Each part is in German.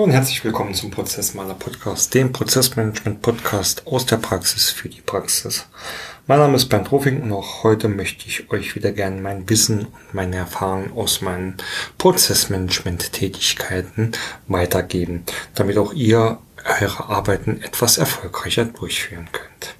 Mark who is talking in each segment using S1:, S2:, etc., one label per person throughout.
S1: Hallo und herzlich willkommen zum Prozessmaler Podcast, dem Prozessmanagement Podcast aus der Praxis für die Praxis. Mein Name ist Bernd Rufing und auch heute möchte ich euch wieder gerne mein Wissen und meine Erfahrungen aus meinen Prozessmanagement Tätigkeiten weitergeben, damit auch ihr eure Arbeiten etwas erfolgreicher durchführen könnt.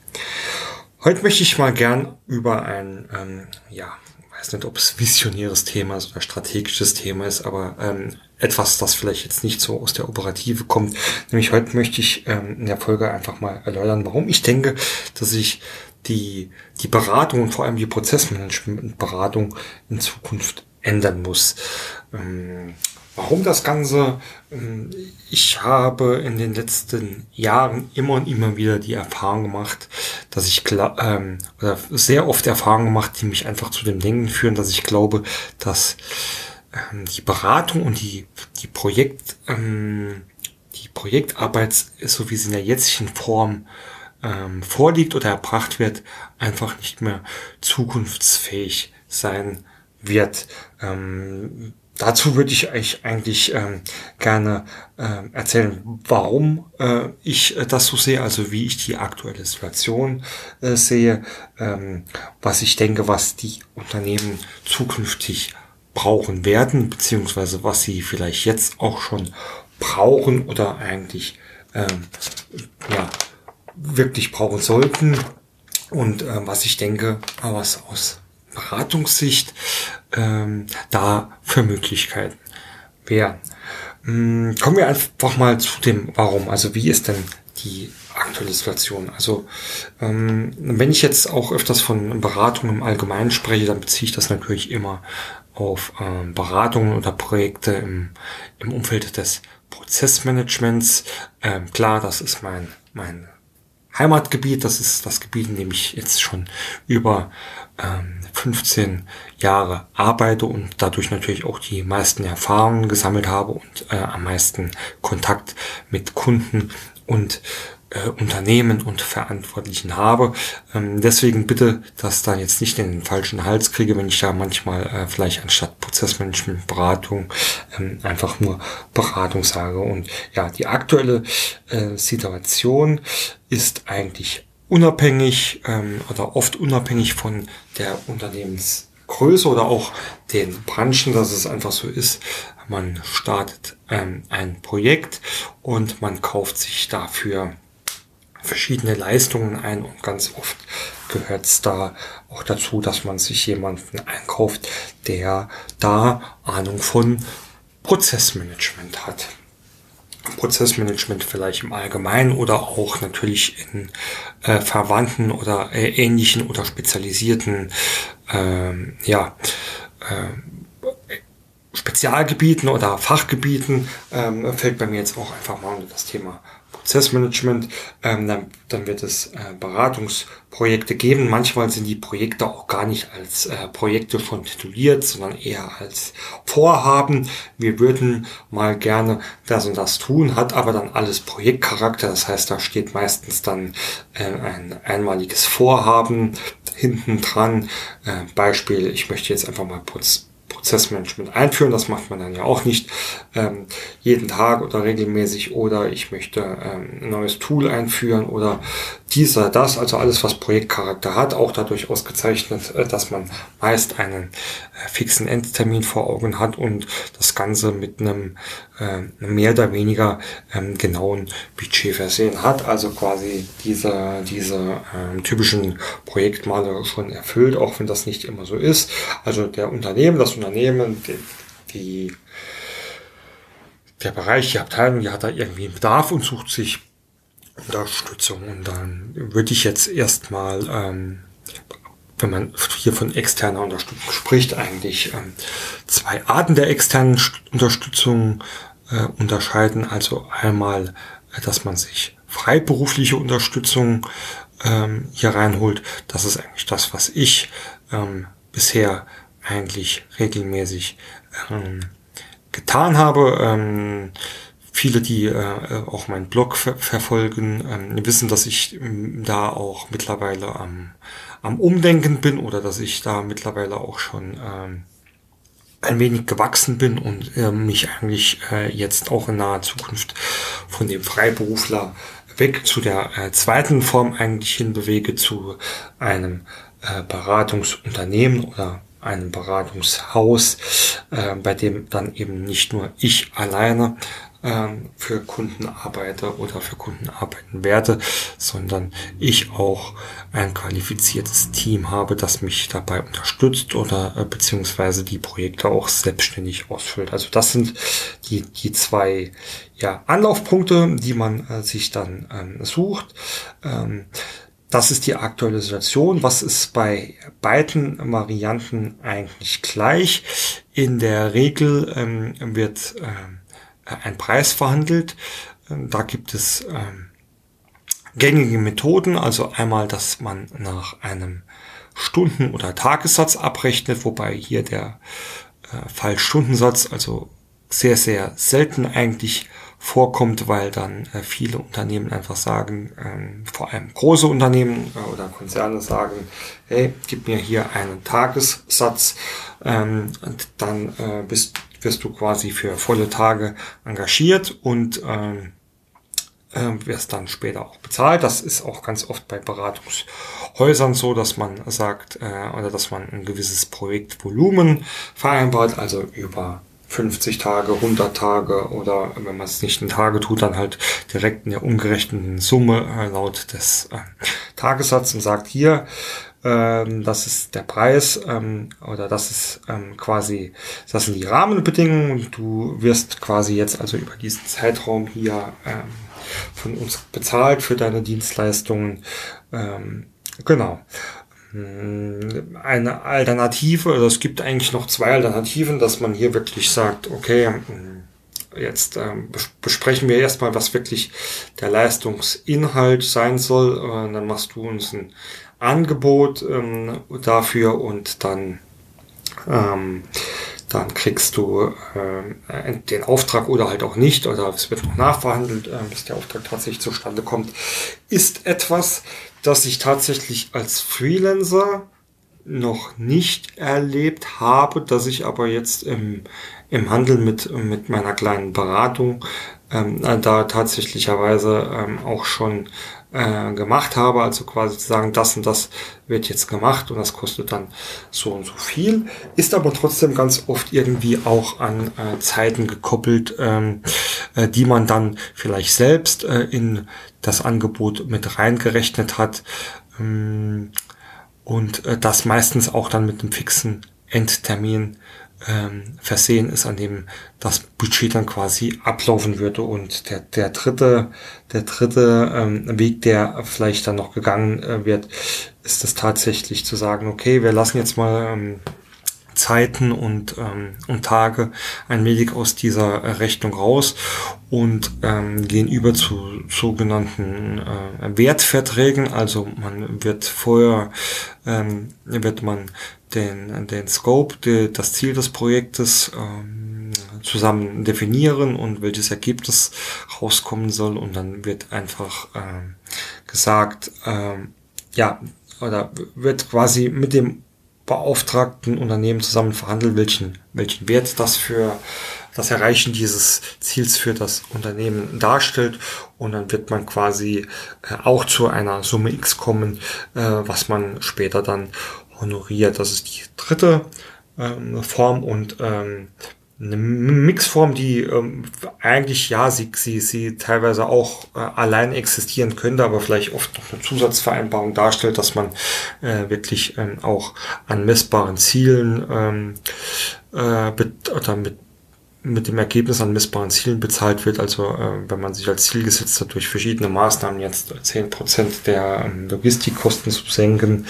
S1: Heute möchte ich mal gern über ein, ähm, ja, weiß nicht, ob es visionäres Thema ist oder strategisches Thema ist, aber ähm, etwas, das vielleicht jetzt nicht so aus der Operative kommt. Nämlich heute möchte ich ähm, in der Folge einfach mal erläutern, warum ich denke, dass ich die, die Beratung und vor allem die Prozessmanagement-Beratung in Zukunft ändern muss. Ähm, warum das Ganze? Ähm, ich habe in den letzten Jahren immer und immer wieder die Erfahrung gemacht, dass ich ähm, oder sehr oft Erfahrungen gemacht, die mich einfach zu dem Denken führen, dass ich glaube, dass ähm, die Beratung und die, die Projekt, ähm, die Projektarbeit, so wie sie in der jetzigen Form ähm, vorliegt oder erbracht wird, einfach nicht mehr zukunftsfähig sein wird. Ähm, dazu würde ich euch eigentlich ähm, gerne äh, erzählen, warum äh, ich äh, das so sehe, also wie ich die aktuelle Situation äh, sehe, ähm, was ich denke, was die Unternehmen zukünftig brauchen werden, beziehungsweise was sie vielleicht jetzt auch schon brauchen oder eigentlich ähm, ja, wirklich brauchen sollten. Und äh, was ich denke, was aus Beratungssicht ähm, da für Möglichkeiten wären. Ähm, kommen wir einfach mal zu dem Warum. Also wie ist denn die aktuelle Situation? Also ähm, wenn ich jetzt auch öfters von Beratung im Allgemeinen spreche, dann beziehe ich das natürlich immer auf ähm, Beratungen oder Projekte im, im Umfeld des Prozessmanagements. Ähm, klar, das ist mein, mein Heimatgebiet. Das ist das Gebiet, in dem ich jetzt schon über ähm, 15 Jahre arbeite und dadurch natürlich auch die meisten Erfahrungen gesammelt habe und äh, am meisten Kontakt mit Kunden und äh, Unternehmen und Verantwortlichen habe. Ähm, deswegen bitte das da jetzt nicht in den falschen Hals kriege, wenn ich da manchmal äh, vielleicht anstatt Prozessmanagement Beratung ähm, einfach nur Beratung sage. Und ja, die aktuelle äh, Situation ist eigentlich unabhängig ähm, oder oft unabhängig von der Unternehmensgröße oder auch den Branchen, dass es einfach so ist, man startet ähm, ein Projekt und man kauft sich dafür verschiedene Leistungen ein und ganz oft gehört es da auch dazu, dass man sich jemanden einkauft, der da Ahnung von Prozessmanagement hat. Prozessmanagement vielleicht im Allgemeinen oder auch natürlich in äh, verwandten oder äh, ähnlichen oder spezialisierten ähm, ja, äh, Spezialgebieten oder Fachgebieten ähm, fällt bei mir jetzt auch einfach mal unter das Thema Prozessmanagement, ähm, dann, dann wird es äh, Beratungsprojekte geben. Manchmal sind die Projekte auch gar nicht als äh, Projekte schon tituliert, sondern eher als Vorhaben. Wir würden mal gerne das und das tun, hat aber dann alles Projektcharakter. Das heißt, da steht meistens dann äh, ein einmaliges Vorhaben hinten dran. Äh, Beispiel, ich möchte jetzt einfach mal kurz Prozessmanagement einführen. Das macht man dann ja auch nicht ähm, jeden Tag oder regelmäßig oder ich möchte ähm, ein neues Tool einführen oder dieser, das, also alles, was Projektcharakter hat, auch dadurch ausgezeichnet, äh, dass man meist einen äh, fixen Endtermin vor Augen hat und das Ganze mit einem mehr oder weniger ähm, genauen Budget versehen hat, also quasi diese, diese ähm, typischen Projektmale schon erfüllt, auch wenn das nicht immer so ist. Also der Unternehmen, das Unternehmen, die, die der Bereich, die Abteilung, die hat da irgendwie einen Bedarf und sucht sich Unterstützung. Und dann würde ich jetzt erstmal, ähm, wenn man hier von externer Unterstützung spricht, eigentlich ähm, zwei Arten der externen Unterstützung äh, unterscheiden. Also einmal, äh, dass man sich freiberufliche Unterstützung ähm, hier reinholt. Das ist eigentlich das, was ich ähm, bisher eigentlich regelmäßig ähm, getan habe. Ähm, Viele, die äh, auch meinen Blog ver verfolgen, ähm, wissen, dass ich ähm, da auch mittlerweile am, am Umdenken bin oder dass ich da mittlerweile auch schon ähm, ein wenig gewachsen bin und äh, mich eigentlich äh, jetzt auch in naher Zukunft von dem Freiberufler weg zu der äh, zweiten Form eigentlich hinbewege, zu einem äh, Beratungsunternehmen oder einem Beratungshaus, äh, bei dem dann eben nicht nur ich alleine ähm, für Kunden arbeite oder für Kunden arbeiten werde, sondern ich auch ein qualifiziertes Team habe, das mich dabei unterstützt oder äh, beziehungsweise die Projekte auch selbstständig ausfüllt. Also das sind die, die zwei ja, Anlaufpunkte, die man äh, sich dann ähm, sucht. Ähm, das ist die aktuelle Situation. Was ist bei beiden Varianten eigentlich gleich? In der Regel ähm, wird ähm, ein Preis verhandelt. Ähm, da gibt es ähm, gängige Methoden, also einmal, dass man nach einem Stunden- oder Tagessatz abrechnet, wobei hier der äh, Fall Stundensatz also sehr, sehr selten eigentlich vorkommt, weil dann äh, viele Unternehmen einfach sagen, ähm, vor allem große Unternehmen äh, oder Konzerne sagen, hey, gib mir hier einen Tagessatz und dann bist wirst du quasi für volle Tage engagiert und ähm, äh, wirst dann später auch bezahlt. Das ist auch ganz oft bei Beratungshäusern so, dass man sagt äh, oder dass man ein gewisses Projektvolumen vereinbart, also über 50 Tage, 100 Tage oder wenn man es nicht in Tage tut, dann halt direkt in der umgerechneten Summe äh, laut des äh, Tagessatzes und sagt hier, ähm, das ist der Preis ähm, oder das ist ähm, quasi, das sind die Rahmenbedingungen. Du wirst quasi jetzt also über diesen Zeitraum hier ähm, von uns bezahlt für deine Dienstleistungen. Ähm, genau eine Alternative, also es gibt eigentlich noch zwei Alternativen, dass man hier wirklich sagt, okay, hm, jetzt ähm, besprechen wir erstmal, was wirklich der Leistungsinhalt sein soll. Und dann machst du uns ein Angebot ähm, dafür und dann, ähm, dann kriegst du äh, den Auftrag oder halt auch nicht, oder es wird noch nachverhandelt, äh, bis der Auftrag tatsächlich zustande kommt, ist etwas, das ich tatsächlich als Freelancer noch nicht erlebt habe, dass ich aber jetzt im, im Handel mit, mit meiner kleinen Beratung ähm, da tatsächlicherweise ähm, auch schon äh, gemacht habe, also quasi zu sagen, das und das wird jetzt gemacht und das kostet dann so und so viel, ist aber trotzdem ganz oft irgendwie auch an äh, Zeiten gekoppelt, ähm, äh, die man dann vielleicht selbst äh, in das Angebot mit reingerechnet hat. Ähm, und äh, das meistens auch dann mit einem fixen Endtermin ähm, versehen ist, an dem das Budget dann quasi ablaufen würde. Und der, der dritte, der dritte ähm, Weg, der vielleicht dann noch gegangen äh, wird, ist es tatsächlich zu sagen, okay, wir lassen jetzt mal ähm, Zeiten und, ähm, und Tage ein wenig aus dieser Rechnung raus und ähm, gehen über zu sogenannten äh, Wertverträgen. Also man wird vorher ähm, wird man den, den Scope, die, das Ziel des Projektes ähm, zusammen definieren und welches Ergebnis rauskommen soll und dann wird einfach ähm, gesagt, ähm, ja, oder wird quasi mit dem beauftragten Unternehmen zusammen verhandelt, welchen, welchen Wert das für das Erreichen dieses Ziels für das Unternehmen darstellt. Und dann wird man quasi äh, auch zu einer Summe X kommen, äh, was man später dann honoriert. Das ist die dritte ähm, Form und ähm, eine Mixform, die ähm, eigentlich ja sie, sie, sie teilweise auch äh, allein existieren könnte, aber vielleicht oft noch eine Zusatzvereinbarung darstellt, dass man äh, wirklich ähm, auch an messbaren Zielen ähm, äh, oder mit mit dem Ergebnis an messbaren Zielen bezahlt wird. Also äh, wenn man sich als Ziel gesetzt hat, durch verschiedene Maßnahmen jetzt zehn Prozent der ähm, Logistikkosten zu senken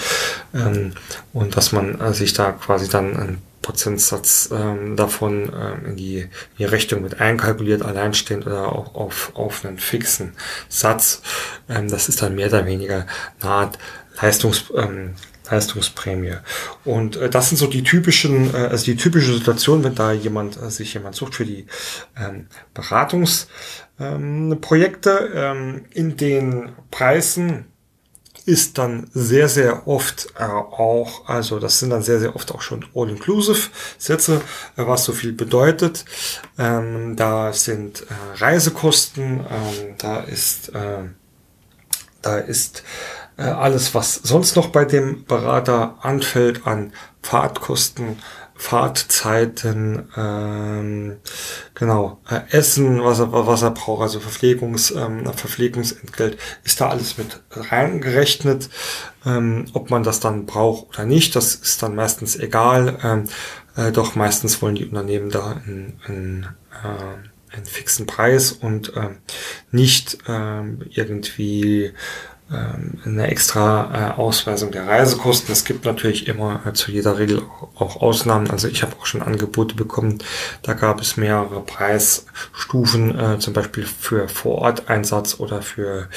S1: ähm, und dass man äh, sich da quasi dann einen Prozentsatz ähm, davon ähm, in, die, in die Rechnung mit einkalkuliert, alleinstehend oder auch auf, auf einen fixen Satz. Ähm, das ist dann mehr oder weniger eine Art Leistungs, ähm, Leistungsprämie. Und äh, das sind so die typischen, äh, also die typische Situation, wenn da jemand äh, sich jemand sucht für die ähm, Beratungsprojekte. Ähm, ähm, in den Preisen ist dann sehr, sehr oft äh, auch, also das sind dann sehr, sehr oft auch schon All-Inclusive-Sätze, äh, was so viel bedeutet. Ähm, da sind äh, Reisekosten, ähm, da ist, äh, da ist äh, alles, was sonst noch bei dem Berater anfällt an Fahrtkosten, Fahrtzeiten, ähm, genau, äh, Essen, was er, was er braucht, also Verpflegungs, ähm, Verpflegungsentgelt, ist da alles mit reingerechnet. Ähm, ob man das dann braucht oder nicht, das ist dann meistens egal. Ähm, äh, doch meistens wollen die Unternehmen da einen, einen, äh, einen fixen Preis und äh, nicht äh, irgendwie ähm, eine extra äh, Ausweisung der Reisekosten. Es gibt natürlich immer äh, zu jeder Regel auch Ausnahmen. Also ich habe auch schon Angebote bekommen, da gab es mehrere Preisstufen, äh, zum Beispiel für Vor-Ort-Einsatz oder für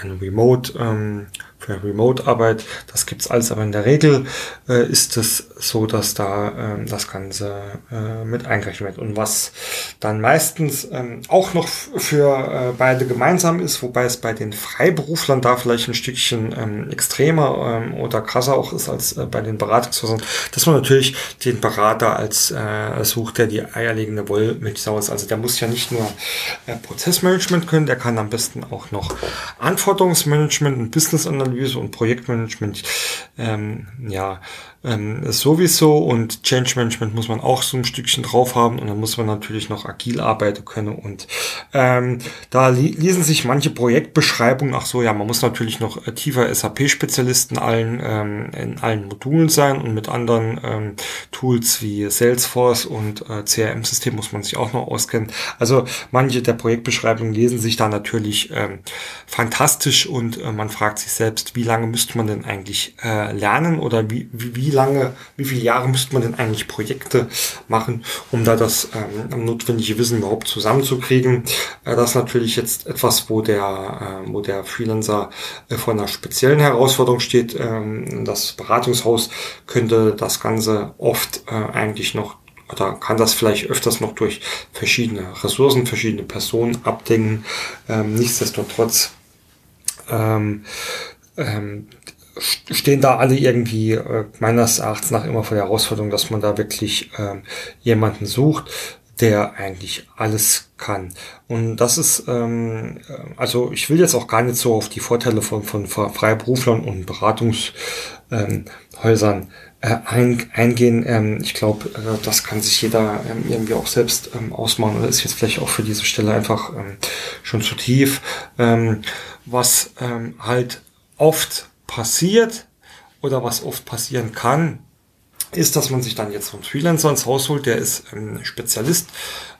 S1: ein Remote ähm, für Remote-Arbeit. Das gibt's alles, aber in der Regel äh, ist es so, dass da äh, das Ganze äh, mit eingerechnet wird. Und was dann meistens ähm, auch noch für äh, beide gemeinsam ist, wobei es bei den Freiberuflern da vielleicht ein Stückchen ähm, extremer ähm, oder krasser auch ist als äh, bei den Beratungshäusern, dass man natürlich den Berater als äh, sucht, der die eierlegende Wollmilchsau ist. Also der muss ja nicht nur Prozessmanagement können, der kann am besten auch noch Anforderungsmanagement und Business Analyse Analyse und Projektmanagement, ähm, ja, ähm, sowieso und Change Management muss man auch so ein Stückchen drauf haben und dann muss man natürlich noch agil arbeiten können und ähm, da li lesen sich manche Projektbeschreibungen, ach so, ja, man muss natürlich noch äh, tiefer SAP-Spezialisten allen ähm, in allen Modulen sein und mit anderen ähm, Tools wie Salesforce und äh, CRM-System muss man sich auch noch auskennen. Also manche der Projektbeschreibungen lesen sich da natürlich ähm, fantastisch und äh, man fragt sich selbst, wie lange müsste man denn eigentlich äh, lernen oder wie, wie, wie lange, wie viele Jahre müsste man denn eigentlich Projekte machen, um da das ähm, notwendige Wissen überhaupt zusammenzukriegen. Äh, das ist natürlich jetzt etwas, wo der, äh, wo der Freelancer äh, vor einer speziellen Herausforderung steht. Ähm, das Beratungshaus könnte das Ganze oft äh, eigentlich noch oder kann das vielleicht öfters noch durch verschiedene Ressourcen, verschiedene Personen abdecken. Ähm, nichtsdestotrotz ähm, ähm, stehen da alle irgendwie äh, meines Erachtens nach immer vor der Herausforderung, dass man da wirklich äh, jemanden sucht, der eigentlich alles kann. Und das ist, ähm, äh, also ich will jetzt auch gar nicht so auf die Vorteile von, von Freiberuflern und Beratungshäusern ähm, äh, ein, eingehen. Ähm, ich glaube, äh, das kann sich jeder ähm, irgendwie auch selbst ähm, ausmachen oder ist jetzt vielleicht auch für diese Stelle einfach ähm, schon zu tief. Ähm, was ähm, halt oft passiert oder was oft passieren kann, ist, dass man sich dann jetzt einen Freelancer ins Haus holt, der ist ein Spezialist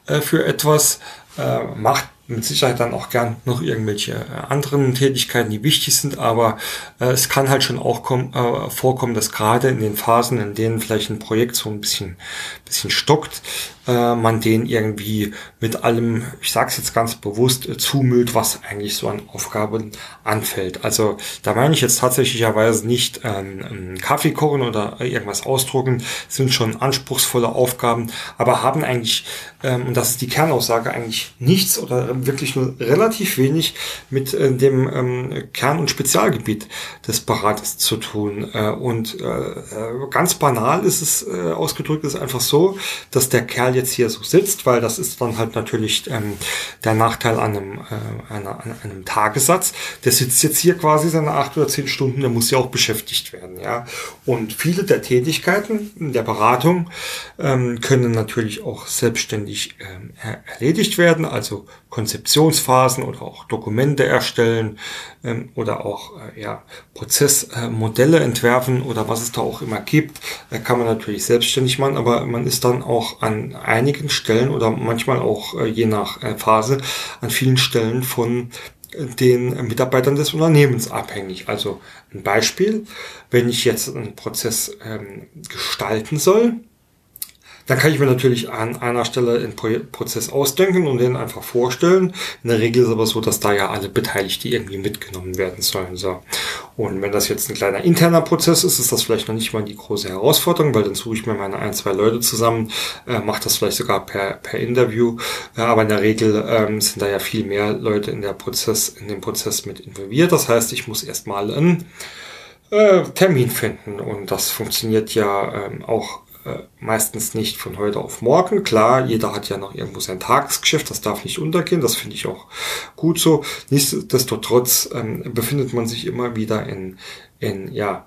S1: äh, für etwas, äh, macht mit Sicherheit dann auch gern noch irgendwelche äh, anderen Tätigkeiten, die wichtig sind, aber äh, es kann halt schon auch komm, äh, vorkommen, dass gerade in den Phasen, in denen vielleicht ein Projekt so ein bisschen, bisschen stockt, äh, man den irgendwie mit allem, ich sage es jetzt ganz bewusst, äh, zumüllt, was eigentlich so an Aufgaben anfällt. Also da meine ich jetzt tatsächlicherweise nicht ähm, Kaffee kochen oder irgendwas ausdrucken, sind schon anspruchsvolle Aufgaben, aber haben eigentlich, ähm, und das ist die Kernaussage, eigentlich nichts oder wirklich nur relativ wenig mit äh, dem ähm, Kern- und Spezialgebiet des Beraters zu tun. Äh, und äh, äh ganz banal ist es äh, ausgedrückt, ist einfach so, dass der Kerl jetzt hier so sitzt, weil das ist dann halt natürlich ähm, der Nachteil an einem, äh, einer, an einem Tagessatz. Der sitzt jetzt hier quasi seine acht oder zehn Stunden, der muss ja auch beschäftigt werden, ja. Und viele der Tätigkeiten der Beratung ähm, können natürlich auch selbstständig ähm, erledigt werden, also Konzeptionsphasen oder auch Dokumente erstellen ähm, oder auch äh, ja, Prozessmodelle äh, entwerfen oder was es da auch immer gibt, äh, kann man natürlich selbstständig machen, aber man ist dann auch an einigen Stellen oder manchmal auch äh, je nach äh, Phase an vielen Stellen von den Mitarbeitern des Unternehmens abhängig. Also ein Beispiel, wenn ich jetzt einen Prozess ähm, gestalten soll, Dann kann ich mir natürlich an einer Stelle einen Pro Prozess ausdenken und den einfach vorstellen. In der Regel ist es aber so, dass da ja alle Beteiligten irgendwie mitgenommen werden sollen. So. Und wenn das jetzt ein kleiner interner Prozess ist, ist das vielleicht noch nicht mal die große Herausforderung, weil dann suche ich mir meine ein, zwei Leute zusammen, äh, mache das vielleicht sogar per, per Interview. Äh, aber in der Regel ähm, sind da ja viel mehr Leute in der Prozess, in dem Prozess mit involviert. Das heißt, ich muss erstmal einen äh, Termin finden. Und das funktioniert ja ähm, auch meistens nicht von heute auf morgen. Klar, jeder hat ja noch irgendwo sein Tagesgeschäft, das darf nicht untergehen, das finde ich auch gut so. Nichtsdestotrotz ähm, befindet man sich immer wieder in, in ja,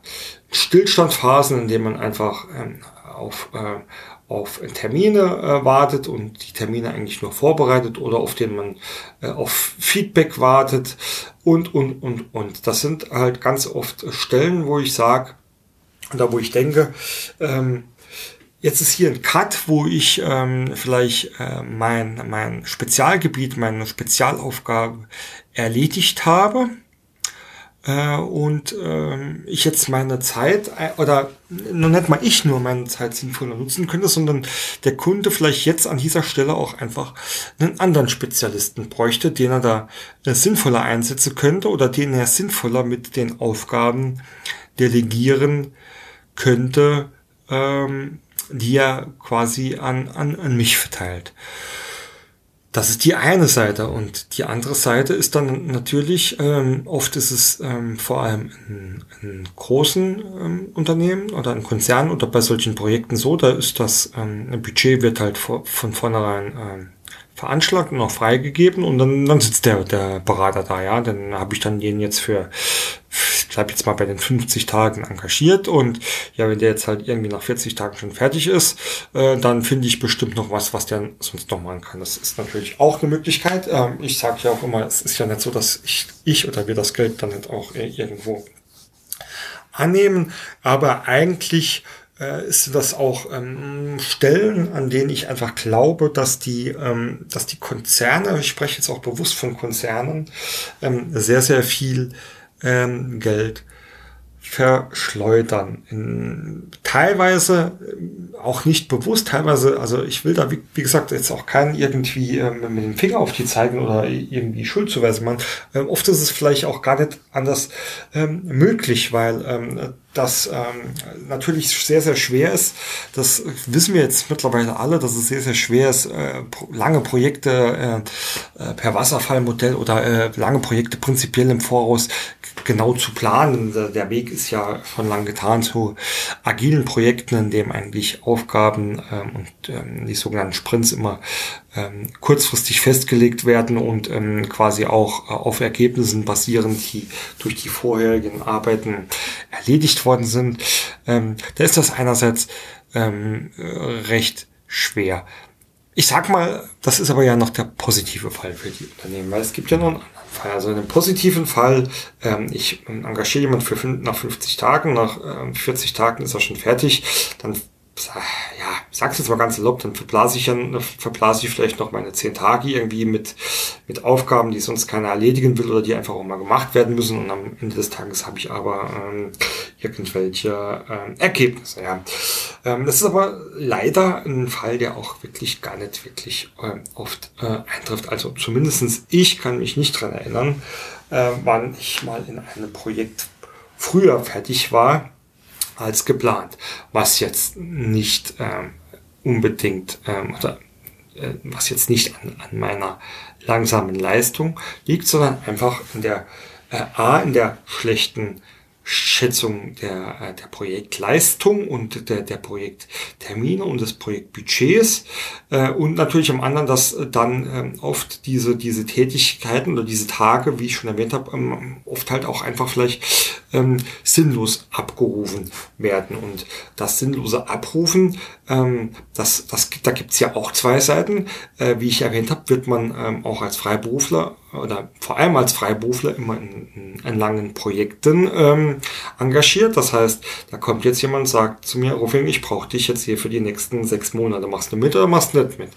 S1: Stillstandphasen, in denen man einfach ähm, auf, äh, auf Termine äh, wartet und die Termine eigentlich nur vorbereitet oder auf denen man äh, auf Feedback wartet und, und, und, und. Das sind halt ganz oft Stellen, wo ich sage, oder wo ich denke, ähm, Jetzt ist hier ein Cut, wo ich ähm, vielleicht äh, mein, mein Spezialgebiet, meine Spezialaufgabe erledigt habe. Äh, und äh, ich jetzt meine Zeit oder nur nicht mal ich nur meine Zeit sinnvoller nutzen könnte, sondern der Kunde vielleicht jetzt an dieser Stelle auch einfach einen anderen Spezialisten bräuchte, den er da äh, sinnvoller einsetzen könnte oder den er sinnvoller mit den Aufgaben delegieren könnte, ähm, die er quasi an, an, an mich verteilt. Das ist die eine Seite und die andere Seite ist dann natürlich, ähm, oft ist es ähm, vor allem in, in großen ähm, Unternehmen oder in Konzernen oder bei solchen Projekten so, da ist das ähm, Budget wird halt von vornherein ähm, veranschlagt und auch freigegeben und dann, dann sitzt der, der Berater da, ja. Dann habe ich dann den jetzt für, ich bleib jetzt mal bei den 50 Tagen engagiert und ja, wenn der jetzt halt irgendwie nach 40 Tagen schon fertig ist, äh, dann finde ich bestimmt noch was, was der sonst noch machen kann. Das ist natürlich auch eine Möglichkeit. Ähm, ich sage ja auch immer, es ist ja nicht so, dass ich, ich oder wir das Geld dann nicht auch äh, irgendwo annehmen, aber eigentlich äh, ist das auch ähm, Stellen, an denen ich einfach glaube, dass die, ähm, dass die Konzerne, ich spreche jetzt auch bewusst von Konzernen, ähm, sehr, sehr viel ähm, Geld verschleudern. In, teilweise äh, auch nicht bewusst, teilweise, also ich will da, wie, wie gesagt, jetzt auch keinen irgendwie äh, mit dem Finger auf die zeigen oder irgendwie Schuldzuweisen machen. Ähm, oft ist es vielleicht auch gar nicht anders ähm, möglich, weil ähm, das ähm, natürlich sehr, sehr schwer ist. Das wissen wir jetzt mittlerweile alle, dass es sehr, sehr schwer ist, äh, lange Projekte äh, äh, per Wasserfallmodell oder äh, lange Projekte prinzipiell im Voraus genau zu planen. Der Weg ist ja schon lang getan zu agilen Projekten, in dem eigentlich Aufgaben ähm, und ähm, die sogenannten Sprints immer ähm, kurzfristig festgelegt werden und ähm, quasi auch äh, auf Ergebnissen basieren, die durch die vorherigen Arbeiten erledigt worden sind. Ähm, da ist das einerseits ähm, recht schwer. Ich sag mal, das ist aber ja noch der positive Fall für die Unternehmen, weil es gibt ja noch einen anderen Fall. Also in einem positiven Fall, ähm, ich engagiere jemanden für fünf, nach 50 Tagen, nach ähm, 40 Tagen ist er schon fertig, dann ja, sag's jetzt mal ganz salopp, dann verblase ich, dann, verblase ich vielleicht noch meine zehn Tage irgendwie mit, mit Aufgaben, die sonst keiner erledigen will oder die einfach auch mal gemacht werden müssen. Und am Ende des Tages habe ich aber ähm, irgendwelche ähm, Ergebnisse. Ja. Ähm, das ist aber leider ein Fall, der auch wirklich gar nicht wirklich ähm, oft äh, eintrifft. Also zumindestens ich kann mich nicht dran erinnern, äh, wann ich mal in einem Projekt früher fertig war als geplant, was jetzt nicht ähm, unbedingt ähm, oder äh, was jetzt nicht an, an meiner langsamen Leistung liegt, sondern einfach in der äh, A in der schlechten Schätzung der, äh, der Projektleistung und der, der Projekttermine und des Projektbudgets äh, und natürlich am anderen, dass dann ähm, oft diese, diese Tätigkeiten oder diese Tage, wie ich schon erwähnt habe, ähm, oft halt auch einfach vielleicht ähm, sinnlos abgerufen werden. Und das sinnlose Abrufen, ähm, das, das, da gibt's ja auch zwei Seiten. Äh, wie ich erwähnt habe, wird man ähm, auch als Freiberufler oder vor allem als Freiberufler immer in, in, in langen Projekten ähm, engagiert. Das heißt, da kommt jetzt jemand und sagt zu mir, Rufing, ich brauche dich jetzt hier für die nächsten sechs Monate. Machst du mit oder machst du nicht mit?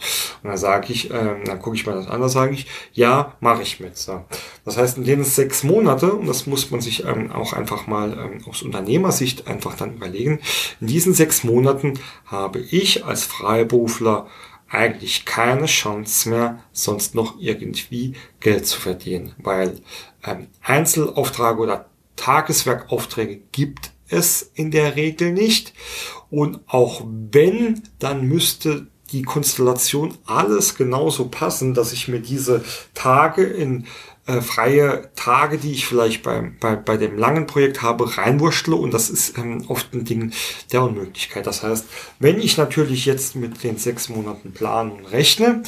S1: Und dann sage ich, ähm, dann gucke ich mir das an, dann sage ich, ja, mache ich mit. So. Das heißt, in den sechs Monate, und das muss man sich ähm, auch einfach einfach mal ähm, aus Unternehmersicht einfach dann überlegen. In diesen sechs Monaten habe ich als Freiberufler eigentlich keine Chance mehr, sonst noch irgendwie Geld zu verdienen, weil ähm, Einzelaufträge oder Tageswerkaufträge gibt es in der Regel nicht. Und auch wenn, dann müsste die Konstellation alles genauso passen, dass ich mir diese Tage in äh, freie Tage, die ich vielleicht bei, bei, bei dem langen Projekt habe, reinwurschtle und das ist ähm, oft ein Ding der Unmöglichkeit. Das heißt, wenn ich natürlich jetzt mit den sechs Monaten planen und rechne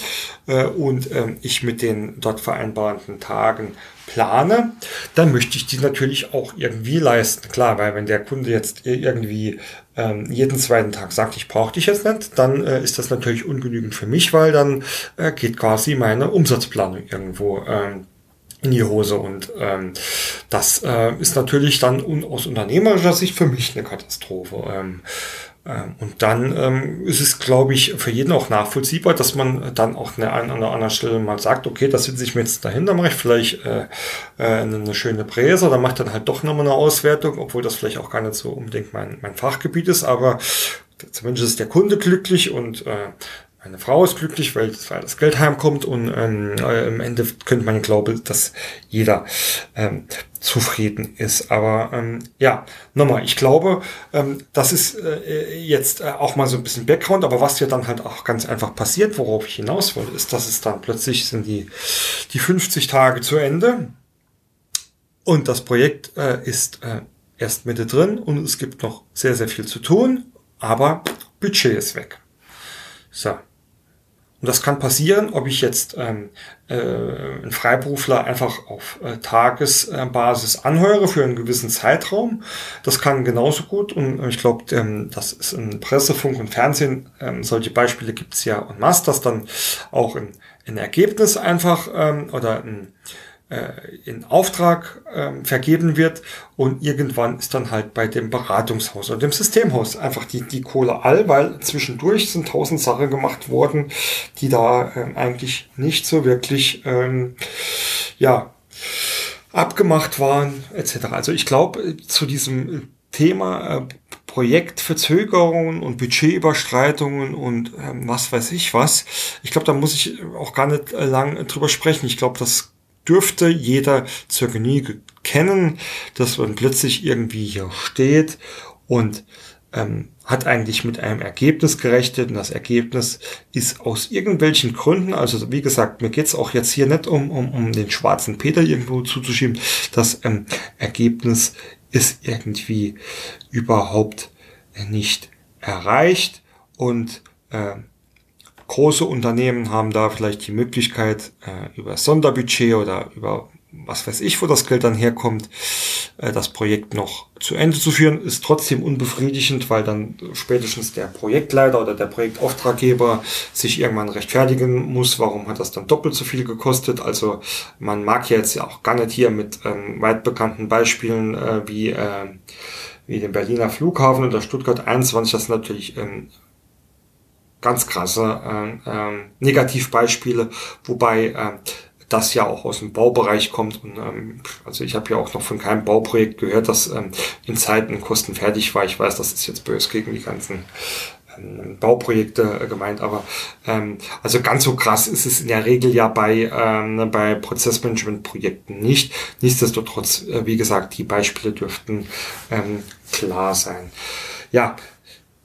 S1: äh, und äh, ich mit den dort vereinbarten Tagen plane, dann möchte ich die natürlich auch irgendwie leisten. Klar, weil wenn der Kunde jetzt irgendwie ähm, jeden zweiten Tag sagt, ich brauche dich jetzt nicht, dann äh, ist das natürlich ungenügend für mich, weil dann äh, geht quasi meine Umsatzplanung irgendwo ähm, in die Hose. Und ähm, das äh, ist natürlich dann un aus unternehmerischer Sicht für mich eine Katastrophe. Ähm, ähm, und dann ähm, ist es, glaube ich, für jeden auch nachvollziehbar, dass man dann auch an einer anderen Stelle mal sagt, okay, das sitze ich mir jetzt dahinter, mache ich vielleicht äh, äh, eine schöne Präse oder mache dann halt doch nochmal eine Auswertung, obwohl das vielleicht auch gar nicht so unbedingt mein, mein Fachgebiet ist, aber zumindest ist der Kunde glücklich und äh, meine Frau ist glücklich, weil, das Geld heimkommt und ähm, äh, im Ende könnte man glauben, dass jeder ähm, zufrieden ist. Aber ähm, ja, nochmal, ich glaube, ähm, das ist äh, jetzt äh, auch mal so ein bisschen Background, aber was ja dann halt auch ganz einfach passiert, worauf ich hinaus wollte, ist, dass es dann plötzlich sind die, die 50 Tage zu Ende und das Projekt äh, ist äh, erst Mitte drin und es gibt noch sehr, sehr viel zu tun, aber Budget ist weg. So, und das kann passieren, ob ich jetzt ähm, äh, einen Freiberufler einfach auf äh, Tagesbasis anhöre für einen gewissen Zeitraum. Das kann genauso gut. Und ich glaube, ähm, das ist in Presse, Funk und Fernsehen, ähm, solche Beispiele gibt es ja und mass, dass dann auch ein, ein Ergebnis einfach ähm, oder ein in Auftrag äh, vergeben wird und irgendwann ist dann halt bei dem Beratungshaus oder dem Systemhaus einfach die, die Kohle all, weil zwischendurch sind tausend Sachen gemacht worden, die da äh, eigentlich nicht so wirklich ähm, ja abgemacht waren etc. Also ich glaube zu diesem Thema äh, Projektverzögerungen und Budgetüberschreitungen und ähm, was weiß ich was. Ich glaube, da muss ich auch gar nicht äh, lang drüber sprechen. Ich glaube, das dürfte jeder zur Genüge kennen, dass man plötzlich irgendwie hier steht und ähm, hat eigentlich mit einem Ergebnis gerechnet und das Ergebnis ist aus irgendwelchen Gründen, also wie gesagt, mir geht's auch jetzt hier nicht um, um, um den schwarzen Peter irgendwo zuzuschieben, das ähm, Ergebnis ist irgendwie überhaupt nicht erreicht und äh, Große Unternehmen haben da vielleicht die Möglichkeit, äh, über Sonderbudget oder über was weiß ich, wo das Geld dann herkommt, äh, das Projekt noch zu Ende zu führen, ist trotzdem unbefriedigend, weil dann spätestens der Projektleiter oder der Projektauftraggeber sich irgendwann rechtfertigen muss, warum hat das dann doppelt so viel gekostet. Also man mag jetzt ja auch gar nicht hier mit ähm, weit bekannten Beispielen äh, wie, äh, wie dem Berliner Flughafen oder Stuttgart 21, das natürlich ähm, ganz krasse äh, äh, Negativbeispiele, wobei äh, das ja auch aus dem Baubereich kommt. Und ähm, also ich habe ja auch noch von keinem Bauprojekt gehört, das ähm, in Zeiten kostenfertig war. Ich weiß, das ist jetzt böse gegen die ganzen ähm, Bauprojekte äh, gemeint, aber ähm, also ganz so krass ist es in der Regel ja bei, ähm, bei Prozessmanagement-Projekten nicht. Nichtsdestotrotz, äh, wie gesagt, die Beispiele dürften ähm, klar sein. Ja,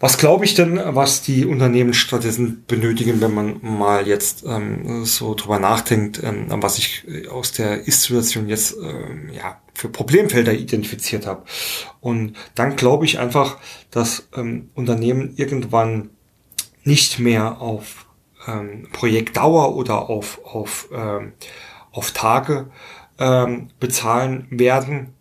S1: was glaube ich denn, was die Unternehmen stattdessen benötigen, wenn man mal jetzt ähm, so drüber nachdenkt, ähm, was ich aus der Ist-Situation jetzt ähm, ja, für Problemfelder identifiziert habe. Und dann glaube ich einfach, dass ähm, Unternehmen irgendwann nicht mehr auf ähm, Projektdauer oder auf, auf, ähm, auf Tage ähm, bezahlen werden,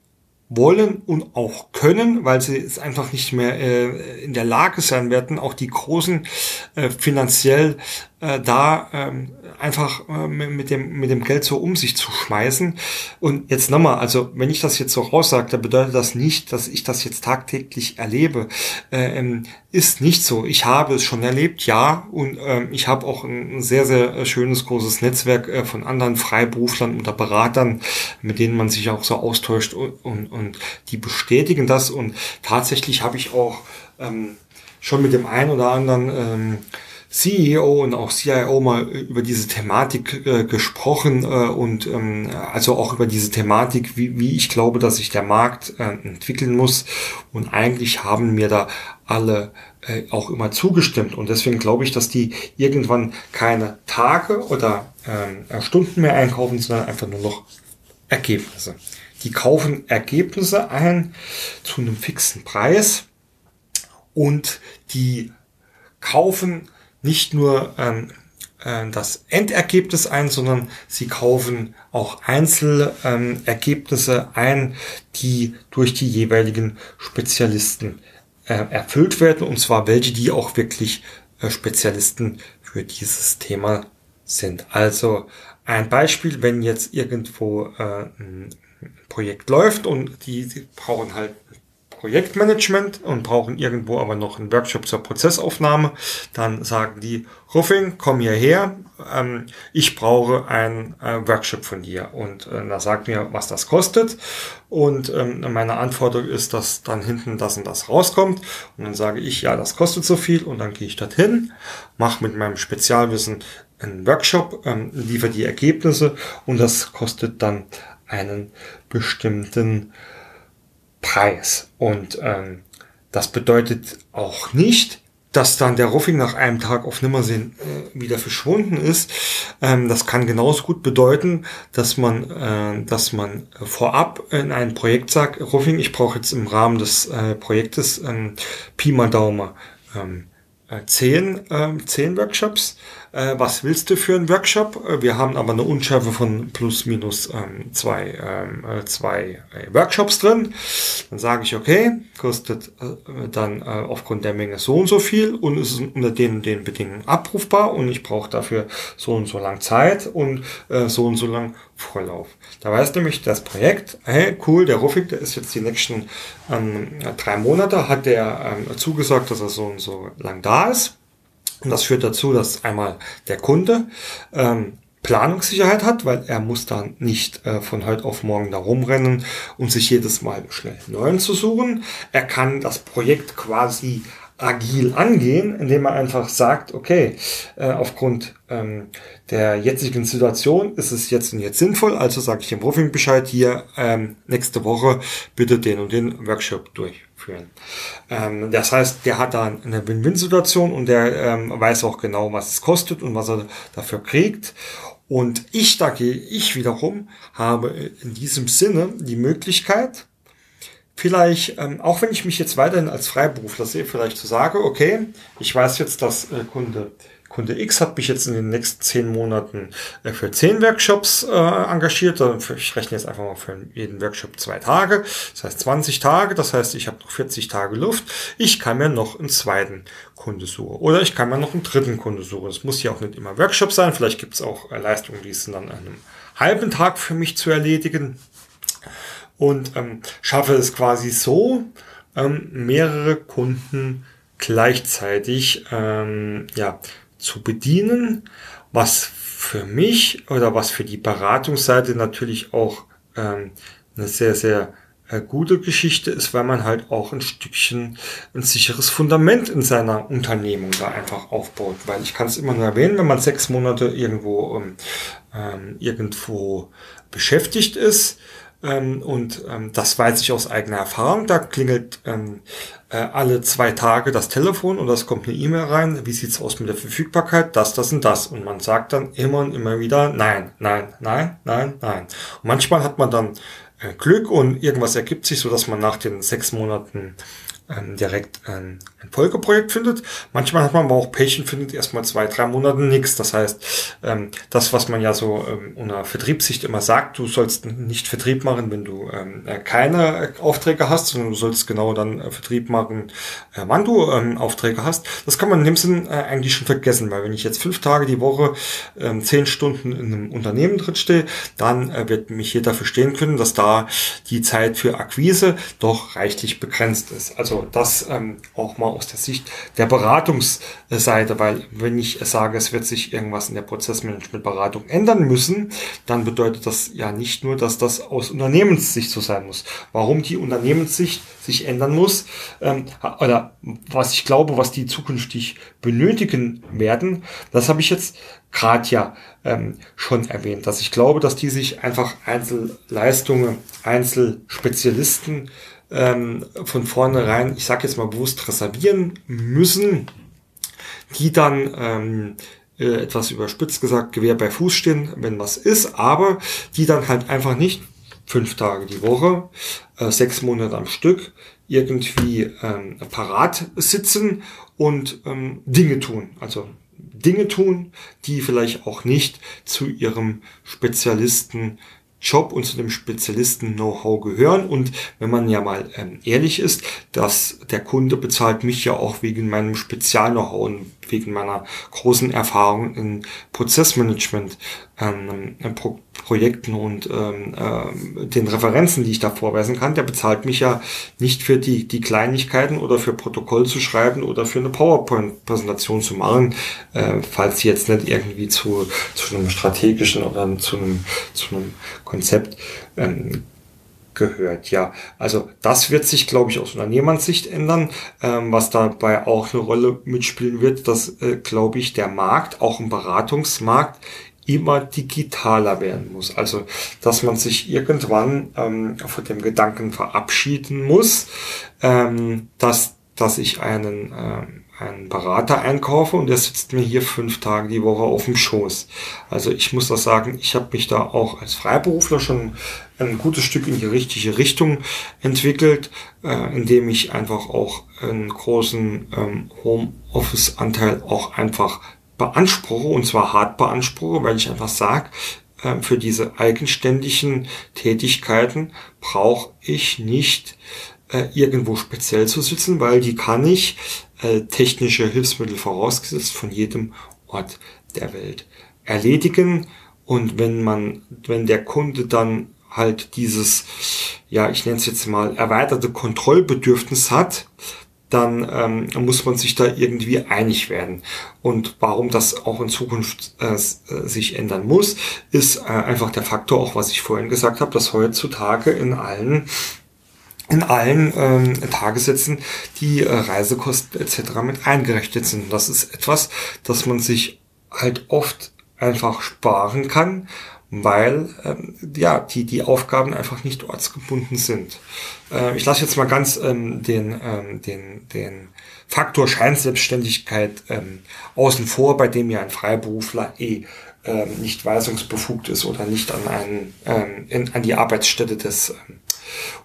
S1: wollen und auch können, weil sie es einfach nicht mehr äh, in der Lage sein werden, auch die großen äh, finanziell äh, da ähm, einfach äh, mit, dem, mit dem Geld so um sich zu schmeißen. Und jetzt nochmal, also wenn ich das jetzt so raussage, dann bedeutet das nicht, dass ich das jetzt tagtäglich erlebe. Äh, ähm, ist nicht so. Ich habe es schon erlebt, ja, und ähm, ich habe auch ein sehr, sehr schönes, großes Netzwerk äh, von anderen Freiberuflern oder Beratern, mit denen man sich auch so austauscht und, und, und die bestätigen das. Und tatsächlich habe ich auch ähm, schon mit dem einen oder anderen ähm, CEO und auch CIO mal über diese Thematik äh, gesprochen äh, und ähm, also auch über diese Thematik, wie, wie ich glaube, dass sich der Markt äh, entwickeln muss. Und eigentlich haben mir da alle äh, auch immer zugestimmt. Und deswegen glaube ich, dass die irgendwann keine Tage oder ähm, Stunden mehr einkaufen, sondern einfach nur noch Ergebnisse. Die kaufen Ergebnisse ein zu einem fixen Preis und die kaufen nicht nur ähm, äh, das Endergebnis ein, sondern sie kaufen auch Einzelergebnisse ähm, ein, die durch die jeweiligen Spezialisten äh, erfüllt werden, und zwar welche, die auch wirklich äh, Spezialisten für dieses Thema sind. Also ein Beispiel, wenn jetzt irgendwo äh, ein Projekt läuft und die, die brauchen halt Projektmanagement und brauchen irgendwo aber noch einen Workshop zur Prozessaufnahme, dann sagen die, Ruffing, komm hierher, ähm, ich brauche einen äh, Workshop von dir. Und äh, da sagt mir, was das kostet. Und ähm, meine Anforderung ist, dass dann hinten das und das rauskommt. Und dann sage ich, ja, das kostet so viel. Und dann gehe ich dorthin, mache mit meinem Spezialwissen einen Workshop, ähm, liefere die Ergebnisse und das kostet dann einen bestimmten Preis. Und ähm, das bedeutet auch nicht, dass dann der Ruffing nach einem Tag auf Nimmersehen äh, wieder verschwunden ist. Ähm, das kann genauso gut bedeuten, dass man, äh, dass man vorab in ein Projekt sagt, Ruffing, ich brauche jetzt im Rahmen des äh, Projektes ähm, Pi mal Daumen ähm, äh, zehn, äh, zehn Workshops. Äh, was willst du für einen Workshop? Äh, wir haben aber eine Unschärfe von plus minus ähm, zwei, ähm, äh, zwei äh, Workshops drin. Dann sage ich, okay, kostet äh, dann äh, aufgrund der Menge so und so viel und ist unter den, den Bedingungen abrufbar und ich brauche dafür so und so lang Zeit und äh, so und so lang Vorlauf. Da weiß nämlich das Projekt, hey, cool, der Ruffig, der ist jetzt die nächsten ähm, drei Monate, hat der ähm, zugesagt, dass er so und so lang da ist. Und das führt dazu, dass einmal der Kunde ähm, Planungssicherheit hat, weil er muss dann nicht äh, von heute auf morgen da rumrennen und sich jedes Mal schnell neuen zu suchen. Er kann das Projekt quasi agil angehen, indem er einfach sagt, okay, äh, aufgrund ähm, der jetzigen Situation ist es jetzt und jetzt sinnvoll, also sage ich dem Profi Bescheid hier ähm, nächste Woche bitte den und den Workshop durchführen. Ähm, das heißt, der hat da eine Win-Win-Situation und der ähm, weiß auch genau, was es kostet und was er dafür kriegt. Und ich, da gehe ich wiederum, habe in diesem Sinne die Möglichkeit, vielleicht, ähm, auch wenn ich mich jetzt weiterhin als Freiberufler sehe, vielleicht zu sagen, okay, ich weiß jetzt, dass äh, Kunde Kunde X hat mich jetzt in den nächsten zehn Monaten äh, für zehn Workshops äh, engagiert. Ich rechne jetzt einfach mal für jeden Workshop zwei Tage. Das heißt 20 Tage. Das heißt, ich habe noch 40 Tage Luft. Ich kann mir noch einen zweiten Kunde suchen. Oder ich kann mir noch einen dritten Kunde suchen. Es muss ja auch nicht immer Workshop sein. Vielleicht gibt es auch äh, Leistungen, die es dann an einem halben Tag für mich zu erledigen und ähm, schaffe es quasi so, ähm, mehrere Kunden gleichzeitig ähm, ja, zu bedienen, was für mich oder was für die Beratungsseite natürlich auch ähm, eine sehr, sehr äh, gute Geschichte ist, weil man halt auch ein Stückchen ein sicheres Fundament in seiner Unternehmung da einfach aufbaut. Weil ich kann es immer nur erwähnen, wenn man sechs Monate irgendwo ähm, ähm irgendwo beschäftigt ist, ähm, und ähm, das weiß ich aus eigener Erfahrung. Da klingelt ähm, äh, alle zwei Tage das Telefon und das kommt eine E-Mail rein. Wie sieht's aus mit der Verfügbarkeit? Das, das und das. Und man sagt dann immer und immer wieder nein, nein, nein, nein, nein. Und manchmal hat man dann äh, Glück und irgendwas ergibt sich, so dass man nach den sechs Monaten ähm, direkt ein, ein Folgeprojekt findet. Manchmal hat man aber auch Pech und findet erstmal zwei, drei Monate nichts. Das heißt, ähm, das, was man ja so ähm, unter Vertriebssicht immer sagt, du sollst nicht Vertrieb machen, wenn du ähm, äh, keine Aufträge hast, sondern du sollst genau dann äh, Vertrieb machen, äh, wann du ähm, Aufträge hast. Das kann man in dem Sinn äh, eigentlich schon vergessen, weil wenn ich jetzt fünf Tage die Woche ähm, zehn Stunden in einem Unternehmen drinstehe, dann äh, wird mich jeder verstehen können, dass da die Zeit für Akquise doch reichlich begrenzt ist. Also also das ähm, auch mal aus der Sicht der Beratungsseite, weil wenn ich sage, es wird sich irgendwas in der Prozessmanagementberatung ändern müssen, dann bedeutet das ja nicht nur, dass das aus Unternehmenssicht so sein muss. Warum die Unternehmenssicht sich ändern muss ähm, oder was ich glaube, was die zukünftig benötigen werden, das habe ich jetzt gerade ja ähm, schon erwähnt, dass ich glaube, dass die sich einfach Einzelleistungen, Einzelspezialisten ähm, von vornherein, ich sage jetzt mal bewusst, reservieren müssen, die dann ähm, äh, etwas überspitzt gesagt Gewehr bei Fuß stehen, wenn was ist, aber die dann halt einfach nicht fünf Tage die Woche, äh, sechs Monate am Stück irgendwie ähm, parat sitzen und ähm, Dinge tun. Also Dinge tun, die vielleicht auch nicht zu ihrem Spezialisten Job und zu dem Spezialisten-Know-how gehören. Und wenn man ja mal ähm, ehrlich ist, dass der Kunde bezahlt mich ja auch wegen meinem Spezial-Know-how und wegen meiner großen Erfahrung in Prozessmanagement, ähm, Pro Projekten und ähm, äh, den Referenzen, die ich da vorweisen kann, der bezahlt mich ja nicht für die, die Kleinigkeiten oder für Protokoll zu schreiben oder für eine PowerPoint-Präsentation zu machen, äh, falls sie jetzt nicht irgendwie zu, zu einem strategischen oder zu einem, zu einem Konzept ähm, gehört. Ja, also das wird sich, glaube ich, aus Unternehmenssicht ändern. Ähm, was dabei auch eine Rolle mitspielen wird, dass, äh, glaube ich, der Markt, auch im Beratungsmarkt, immer digitaler werden muss. Also, dass man sich irgendwann ähm, von dem Gedanken verabschieden muss, ähm, dass, dass ich einen ähm, einen Berater einkaufe und der sitzt mir hier fünf Tage die Woche auf dem Schoß. Also ich muss das sagen, ich habe mich da auch als Freiberufler schon ein gutes Stück in die richtige Richtung entwickelt, äh, indem ich einfach auch einen großen ähm, Homeoffice-Anteil auch einfach beanspruche und zwar hart beanspruche, weil ich einfach sage, äh, für diese eigenständigen Tätigkeiten brauche ich nicht äh, irgendwo speziell zu sitzen, weil die kann ich technische Hilfsmittel vorausgesetzt von jedem Ort der Welt erledigen. Und wenn man, wenn der Kunde dann halt dieses, ja, ich nenne es jetzt mal erweiterte Kontrollbedürfnis hat, dann ähm, muss man sich da irgendwie einig werden. Und warum das auch in Zukunft äh, äh sich ändern muss, ist äh, einfach der Faktor, auch was ich vorhin gesagt habe, dass heutzutage in allen in allen ähm, Tagessätzen die äh, Reisekosten etc. mit eingerechnet sind. Das ist etwas, das man sich halt oft einfach sparen kann, weil ähm, ja die die Aufgaben einfach nicht ortsgebunden sind. Äh, ich lasse jetzt mal ganz ähm, den ähm, den den Faktor Scheinselbstständigkeit ähm, außen vor, bei dem ja ein Freiberufler eh ähm, nicht weisungsbefugt ist oder nicht an einen ähm, in, an die Arbeitsstätte des ähm,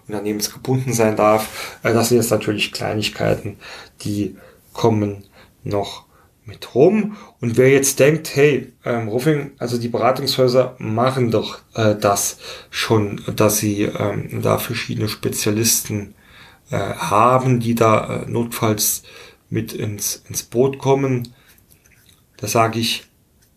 S1: Unternehmens gebunden sein darf. Äh, das sind jetzt natürlich Kleinigkeiten, die kommen noch mit rum. Und wer jetzt denkt, hey, ähm, Ruffing, also die Beratungshäuser machen doch äh, das schon, dass sie ähm, da verschiedene Spezialisten äh, haben, die da äh, notfalls mit ins, ins Boot kommen. Da sage ich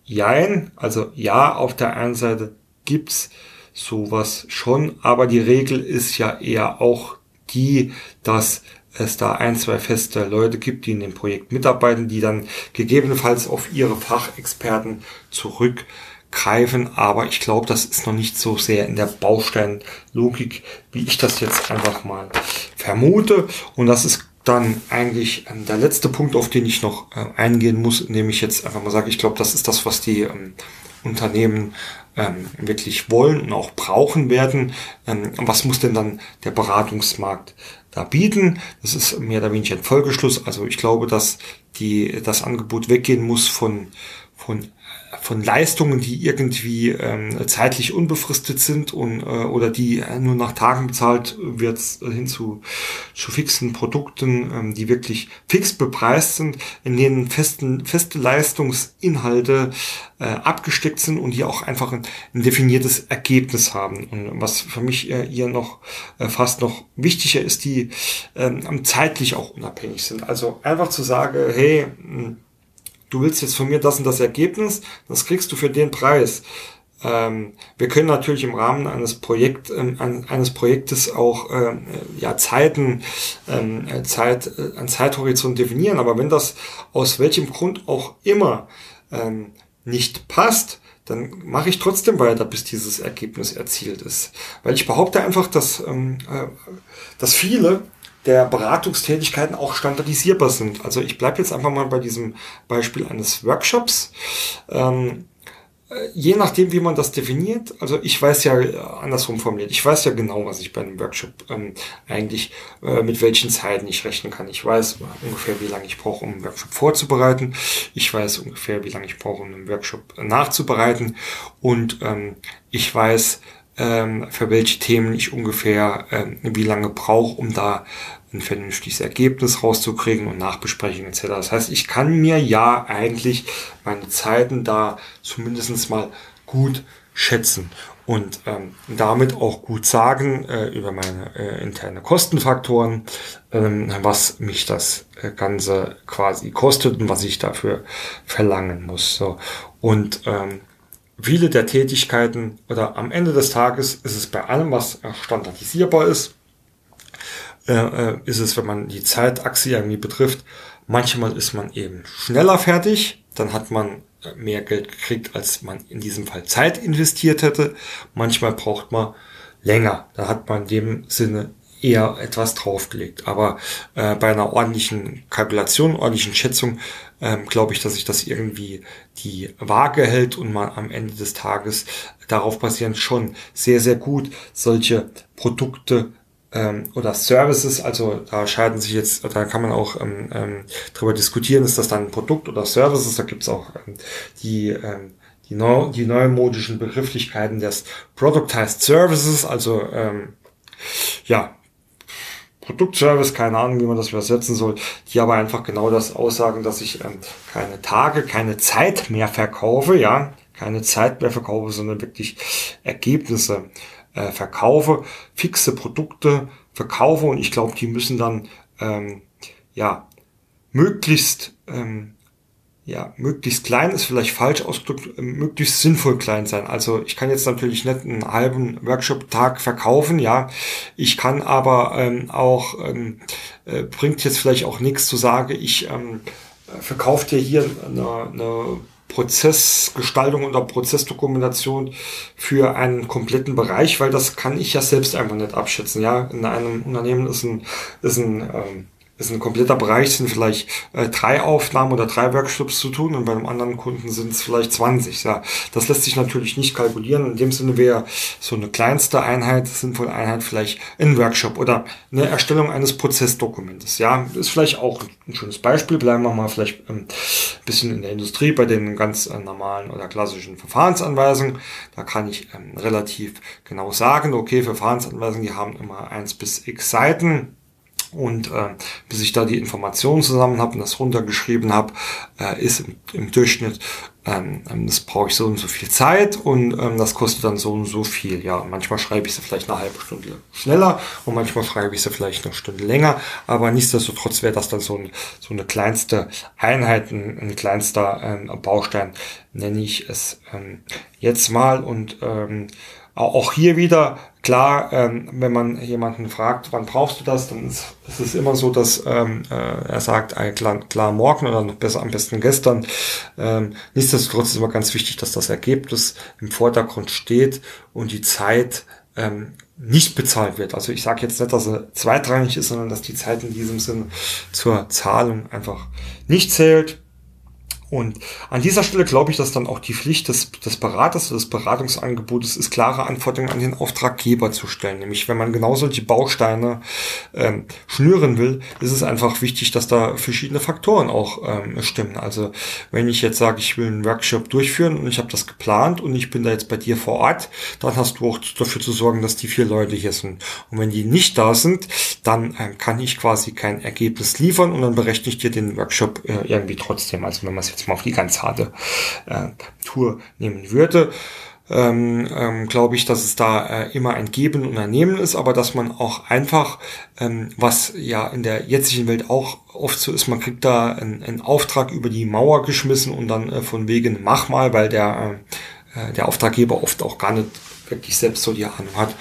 S1: jein. Also ja, auf der einen Seite gibt's sowas schon, aber die Regel ist ja eher auch die, dass es da ein, zwei feste Leute gibt, die in dem Projekt mitarbeiten, die dann gegebenenfalls auf ihre Fachexperten zurückgreifen. Aber ich glaube, das ist noch nicht so sehr in der Bausteinlogik, wie ich das jetzt einfach mal vermute. Und das ist dann eigentlich ähm, der letzte Punkt, auf den ich noch äh, eingehen muss, indem ich jetzt einfach mal sage, ich glaube, das ist das, was die ähm, Unternehmen ähm, wirklich wollen und auch brauchen werden. Ähm, was muss denn dann der Beratungsmarkt da bieten? Das ist mehr oder weniger ein Folgeschluss. Also ich glaube, dass die, das Angebot weggehen muss von, von von Leistungen, die irgendwie ähm, zeitlich unbefristet sind und äh, oder die nur nach Tagen bezahlt wird, hin zu, zu fixen Produkten, ähm, die wirklich fix bepreist sind, in denen festen, feste Leistungsinhalte äh, abgesteckt sind und die auch einfach ein, ein definiertes Ergebnis haben. Und was für mich äh, hier noch äh, fast noch wichtiger ist, die ähm, zeitlich auch unabhängig sind. Also einfach zu sagen, hey, mh, du willst jetzt von mir das und das Ergebnis, das kriegst du für den Preis. Ähm, wir können natürlich im Rahmen eines Projekt, ähm, eines Projektes auch ähm, ja Zeiten, ähm, Zeit, äh, ein Zeithorizont definieren. Aber wenn das aus welchem Grund auch immer ähm, nicht passt, dann mache ich trotzdem weiter, bis dieses Ergebnis erzielt ist. Weil ich behaupte einfach, dass, ähm, äh, dass viele der Beratungstätigkeiten auch standardisierbar sind. Also ich bleibe jetzt einfach mal bei diesem Beispiel eines Workshops. Ähm, äh, je nachdem, wie man das definiert, also ich weiß ja äh, andersrum formuliert, ich weiß ja genau, was ich bei einem Workshop ähm, eigentlich, äh, mit welchen Zeiten ich rechnen kann. Ich weiß ungefähr, wie lange ich brauche, um einen Workshop vorzubereiten. Ich weiß ungefähr, wie lange ich brauche, um einen Workshop nachzubereiten. Und ähm, ich weiß, ähm, für welche Themen ich ungefähr ähm, wie lange brauche, um da ein vernünftiges Ergebnis rauszukriegen und Nachbesprechungen etc. Das heißt, ich kann mir ja eigentlich meine Zeiten da zumindest mal gut schätzen und ähm, damit auch gut sagen äh, über meine äh, interne Kostenfaktoren, ähm, was mich das äh, Ganze quasi kostet und was ich dafür verlangen muss. So. Und ähm, viele der Tätigkeiten oder am Ende des Tages ist es bei allem, was standardisierbar ist, äh, äh, ist es, wenn man die Zeitachse irgendwie betrifft, manchmal ist man eben schneller fertig, dann hat man äh, mehr Geld gekriegt, als man in diesem Fall Zeit investiert hätte. Manchmal braucht man länger, da hat man in dem Sinne eher etwas draufgelegt. Aber äh, bei einer ordentlichen Kalkulation, ordentlichen Schätzung, ähm, glaube ich, dass sich das irgendwie die Waage hält und man am Ende des Tages darauf basierend schon sehr, sehr gut solche Produkte ähm, oder Services, also da scheiden sich jetzt, da kann man auch ähm, ähm, darüber diskutieren, ist das dann ein Produkt oder Services, da gibt es auch ähm, die ähm, die, neu, die neumodischen Begrifflichkeiten des Productized Services, also ähm, ja, Produktservice, keine Ahnung, wie man das übersetzen soll, die aber einfach genau das aussagen, dass ich ähm, keine Tage, keine Zeit mehr verkaufe, ja, keine Zeit mehr verkaufe, sondern wirklich Ergebnisse äh, verkaufe, fixe Produkte verkaufe und ich glaube, die müssen dann ähm, ja möglichst ähm, ja, möglichst klein ist vielleicht falsch ausgedrückt, ähm, möglichst sinnvoll klein sein. Also ich kann jetzt natürlich nicht einen halben Workshop-Tag verkaufen, ja. Ich kann aber ähm, auch, ähm, äh, bringt jetzt vielleicht auch nichts zu sagen, ich ähm, verkaufe dir hier eine, eine Prozessgestaltung oder Prozessdokumentation für einen kompletten Bereich, weil das kann ich ja selbst einfach nicht abschätzen. Ja, in einem Unternehmen ist ein, ist ein ähm, ist ein kompletter Bereich, sind vielleicht äh, drei Aufnahmen oder drei Workshops zu tun und bei einem anderen Kunden sind es vielleicht 20. Ja, das lässt sich natürlich nicht kalkulieren. In dem Sinne wäre so eine kleinste Einheit, sinnvolle Einheit vielleicht ein Workshop oder eine Erstellung eines Prozessdokumentes. Ja, ist vielleicht auch ein schönes Beispiel. Bleiben wir mal vielleicht ein bisschen in der Industrie bei den ganz äh, normalen oder klassischen Verfahrensanweisungen. Da kann ich ähm, relativ genau sagen, okay, Verfahrensanweisungen, die haben immer eins bis x Seiten und äh, bis ich da die Informationen zusammen habe und das runtergeschrieben habe, äh, ist im, im Durchschnitt, ähm, ähm, das brauche ich so und so viel Zeit und ähm, das kostet dann so und so viel. Ja, manchmal schreibe ich sie vielleicht eine halbe Stunde schneller und manchmal schreibe ich sie vielleicht eine Stunde länger, aber nichtsdestotrotz wäre das dann so, ein, so eine kleinste Einheit, ein, ein kleinster ähm, Baustein, nenne ich es ähm, jetzt mal und ähm, auch hier wieder, klar, ähm, wenn man jemanden fragt, wann brauchst du das, dann ist, ist es immer so, dass ähm, äh, er sagt, äh, klar, klar morgen oder noch besser am besten gestern. Ähm, nichtsdestotrotz ist immer ganz wichtig, dass das Ergebnis im Vordergrund steht und die Zeit ähm, nicht bezahlt wird. Also ich sage jetzt nicht, dass er zweitrangig ist, sondern dass die Zeit in diesem Sinn zur Zahlung einfach nicht zählt. Und an dieser Stelle glaube ich, dass dann auch die Pflicht des, des Beraters des Beratungsangebotes ist, klare Anforderungen an den Auftraggeber zu stellen. Nämlich, wenn man genau solche Bausteine ähm, schnüren will, ist es einfach wichtig, dass da verschiedene Faktoren auch ähm, stimmen. Also wenn ich jetzt sage, ich will einen Workshop durchführen und ich habe das geplant und ich bin da jetzt bei dir vor Ort, dann hast du auch dafür zu sorgen, dass die vier Leute hier sind. Und wenn die nicht da sind, dann ähm, kann ich quasi kein Ergebnis liefern und dann berechne ich dir den Workshop äh, irgendwie trotzdem. Also wenn man es jetzt jetzt mal auf die ganz harte äh, Tour nehmen würde, ähm, ähm, glaube ich, dass es da äh, immer ein Geben und ein Nehmen ist, aber dass man auch einfach, ähm, was ja in der jetzigen Welt auch oft so ist, man kriegt da einen, Auftrag über die Mauer geschmissen und dann äh, von wegen mach mal, weil der, äh, der Auftraggeber oft auch gar nicht wirklich selbst so die Ahnung hat,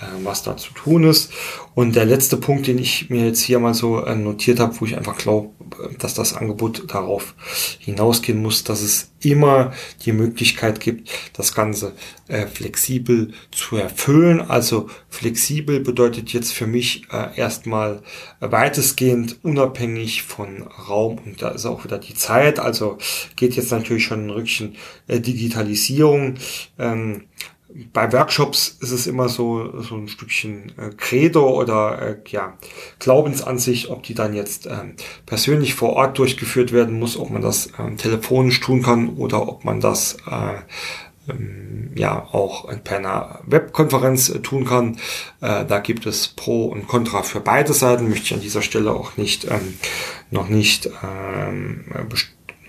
S1: äh, was da zu tun ist. Und der letzte Punkt, den ich mir jetzt hier mal so äh, notiert habe, wo ich einfach glaube, dass das Angebot darauf hinausgehen muss, dass es immer die Möglichkeit gibt, das Ganze äh, flexibel zu erfüllen. Also flexibel bedeutet jetzt für mich äh, erstmal weitestgehend unabhängig von Raum und da ist auch wieder die Zeit. Also geht jetzt natürlich schon ein Rückchen äh, Digitalisierung. Bei Workshops ist es immer so, so ein Stückchen äh, Credo oder äh, ja, Glaubensansicht, ob die dann jetzt ähm, persönlich vor Ort durchgeführt werden muss, ob man das ähm, telefonisch tun kann oder ob man das äh, ähm, ja auch per einer Webkonferenz äh, tun kann. Äh, da gibt es Pro und Contra für beide Seiten, möchte ich an dieser Stelle auch nicht ähm, noch nicht ähm,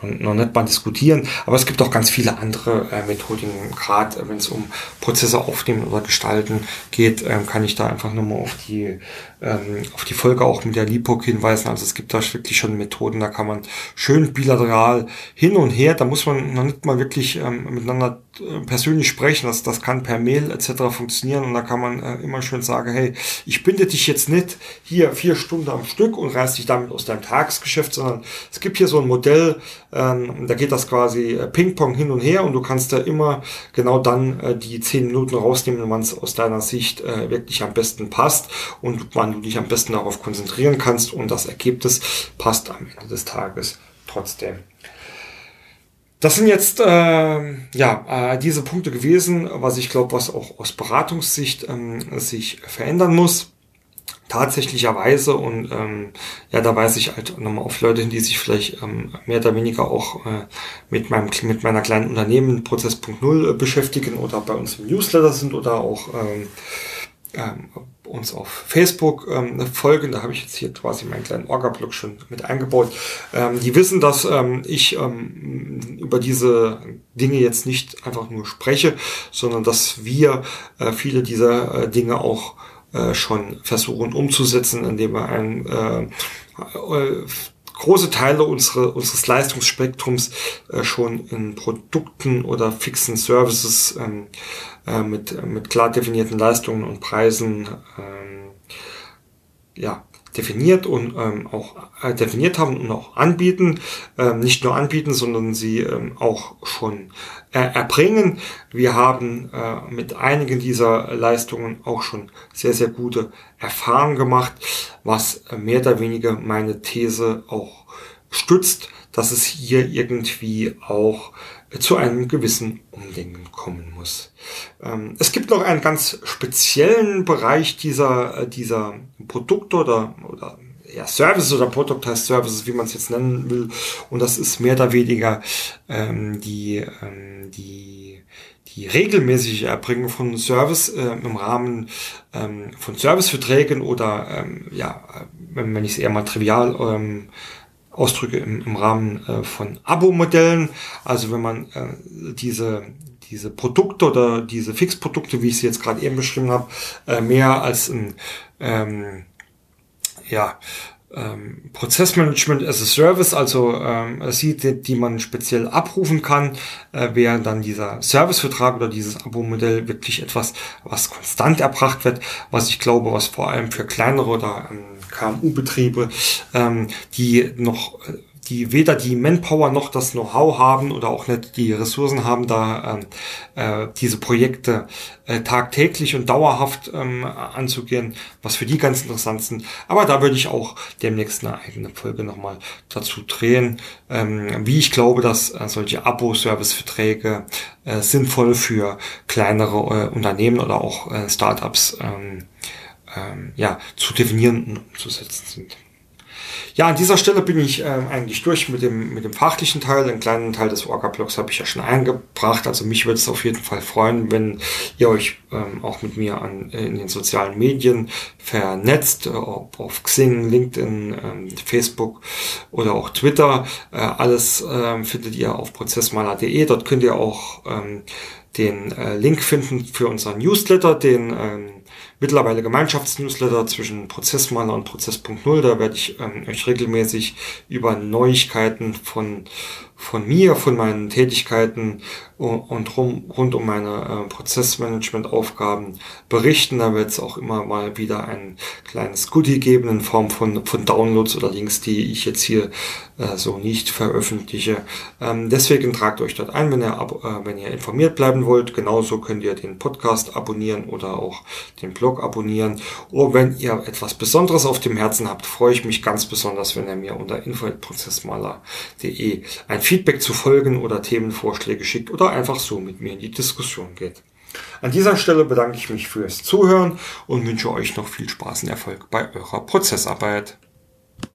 S1: noch nicht mal diskutieren. Aber es gibt auch ganz viele andere äh, Methodiken, gerade äh, wenn es um Prozesse aufnehmen oder gestalten geht, ähm, kann ich da einfach nur mal auf die ähm, auf die Folge auch mit der LIPOC hinweisen. Also es gibt da wirklich schon Methoden, da kann man schön bilateral hin und her, da muss man noch nicht mal wirklich ähm, miteinander äh, persönlich sprechen, das, das kann per Mail etc. funktionieren und da kann man äh, immer schön sagen, hey, ich binde dich jetzt nicht hier vier Stunden am Stück und reiß dich damit aus deinem Tagesgeschäft, sondern es gibt hier so ein Modell, ähm, da geht das quasi äh, Ping-Pong hin und her und du kannst da immer genau dann äh, die zehn Minuten rausnehmen, wann es aus deiner Sicht äh, wirklich am besten passt und man wann du dich am besten darauf konzentrieren kannst und das Ergebnis passt am Ende des Tages trotzdem. Das sind jetzt äh, ja äh, diese Punkte gewesen, was ich glaube, was auch aus Beratungssicht ähm, sich verändern muss tatsächlicherweise und ähm, ja, da weise ich halt nochmal auf Leute hin, die sich vielleicht ähm, mehr oder weniger auch äh, mit meinem mit meiner kleinen Unternehmen Prozess.0 äh, beschäftigen oder bei uns im Newsletter sind oder auch ähm, ähm, uns auf Facebook ähm, folgen, da habe ich jetzt hier quasi meinen kleinen Orga-Blog schon mit eingebaut, ähm, die wissen, dass ähm, ich ähm, über diese Dinge jetzt nicht einfach nur spreche, sondern dass wir äh, viele dieser äh, Dinge auch äh, schon versuchen umzusetzen, indem wir ein äh, äh, große Teile unsere, unseres Leistungsspektrums äh, schon in Produkten oder fixen Services ähm, äh, mit, mit klar definierten Leistungen und Preisen ähm, ja, definiert und ähm, auch äh, definiert haben und auch anbieten. Ähm, nicht nur anbieten, sondern sie ähm, auch schon äh, erbringen. Wir haben äh, mit einigen dieser Leistungen auch schon sehr, sehr gute Erfahrungen gemacht, was mehr oder weniger meine These auch stützt, dass es hier irgendwie auch zu einem gewissen Umdenken kommen muss. Ähm, es gibt noch einen ganz speziellen Bereich dieser, äh, dieser Produkte oder, oder ja, Services oder Product heißt Services, wie man es jetzt nennen will. Und das ist mehr oder weniger ähm, die, ähm, die, die regelmäßige Erbringung von Service äh, im Rahmen ähm, von Serviceverträgen oder ähm, ja, wenn, wenn ich es eher mal trivial ähm, ausdrücke im, im Rahmen äh, von Abo-Modellen. Also wenn man äh, diese diese Produkte oder diese Fixprodukte, wie ich sie jetzt gerade eben beschrieben habe, äh, mehr als ein ähm, ja, ähm, Prozessmanagement as a Service, also ähm, sieht, die, man speziell abrufen kann, äh, wäre dann dieser Servicevertrag oder dieses Abo-Modell wirklich etwas, was konstant erbracht wird, was ich glaube, was vor allem für kleinere oder ähm, KMU-Betriebe, ähm, die noch die weder die Manpower noch das Know-how haben oder auch nicht die Ressourcen haben, da ähm, äh, diese Projekte äh, tagtäglich und dauerhaft ähm, anzugehen, was für die ganz interessant sind. Aber da würde ich auch demnächst eine eigene Folge nochmal dazu drehen, ähm, wie ich glaube, dass äh, solche Abo-Service-Verträge äh, sinnvoll für kleinere äh, Unternehmen oder auch äh, Startups ähm, ähm, ja, zu definieren und umzusetzen sind. Ja, an dieser Stelle bin ich ähm, eigentlich durch mit dem, mit dem fachlichen Teil. Den kleinen Teil des Orca-Blogs habe ich ja schon eingebracht. Also mich würde es auf jeden Fall freuen, wenn ihr euch ähm, auch mit mir an, in den sozialen Medien vernetzt, äh, ob auf Xing, LinkedIn, ähm, Facebook oder auch Twitter. Äh, alles äh, findet ihr auf prozessmaler.de. Dort könnt ihr auch ähm, den äh, Link finden für unseren Newsletter, den ähm, mittlerweile Gemeinschaftsnewsletter zwischen Prozessmaler und Prozess.0. Da werde ich ähm, euch regelmäßig über Neuigkeiten von von mir, von meinen Tätigkeiten und rund um meine äh, Prozessmanagement-Aufgaben berichten. Da wird es auch immer mal wieder ein kleines Goodie geben in Form von, von Downloads oder Links, die ich jetzt hier äh, so nicht veröffentliche. Ähm, deswegen tragt euch dort ein, wenn ihr, äh, wenn ihr informiert bleiben wollt. Genauso könnt ihr den Podcast abonnieren oder auch den Blog abonnieren. Oder wenn ihr etwas Besonderes auf dem Herzen habt, freue ich mich ganz besonders, wenn ihr mir unter info.prozessmaler.de ein Feedback zu Folgen oder Themenvorschläge schickt oder einfach so mit mir in die Diskussion geht. An dieser Stelle bedanke ich mich fürs Zuhören und wünsche euch noch viel Spaß und Erfolg bei eurer Prozessarbeit.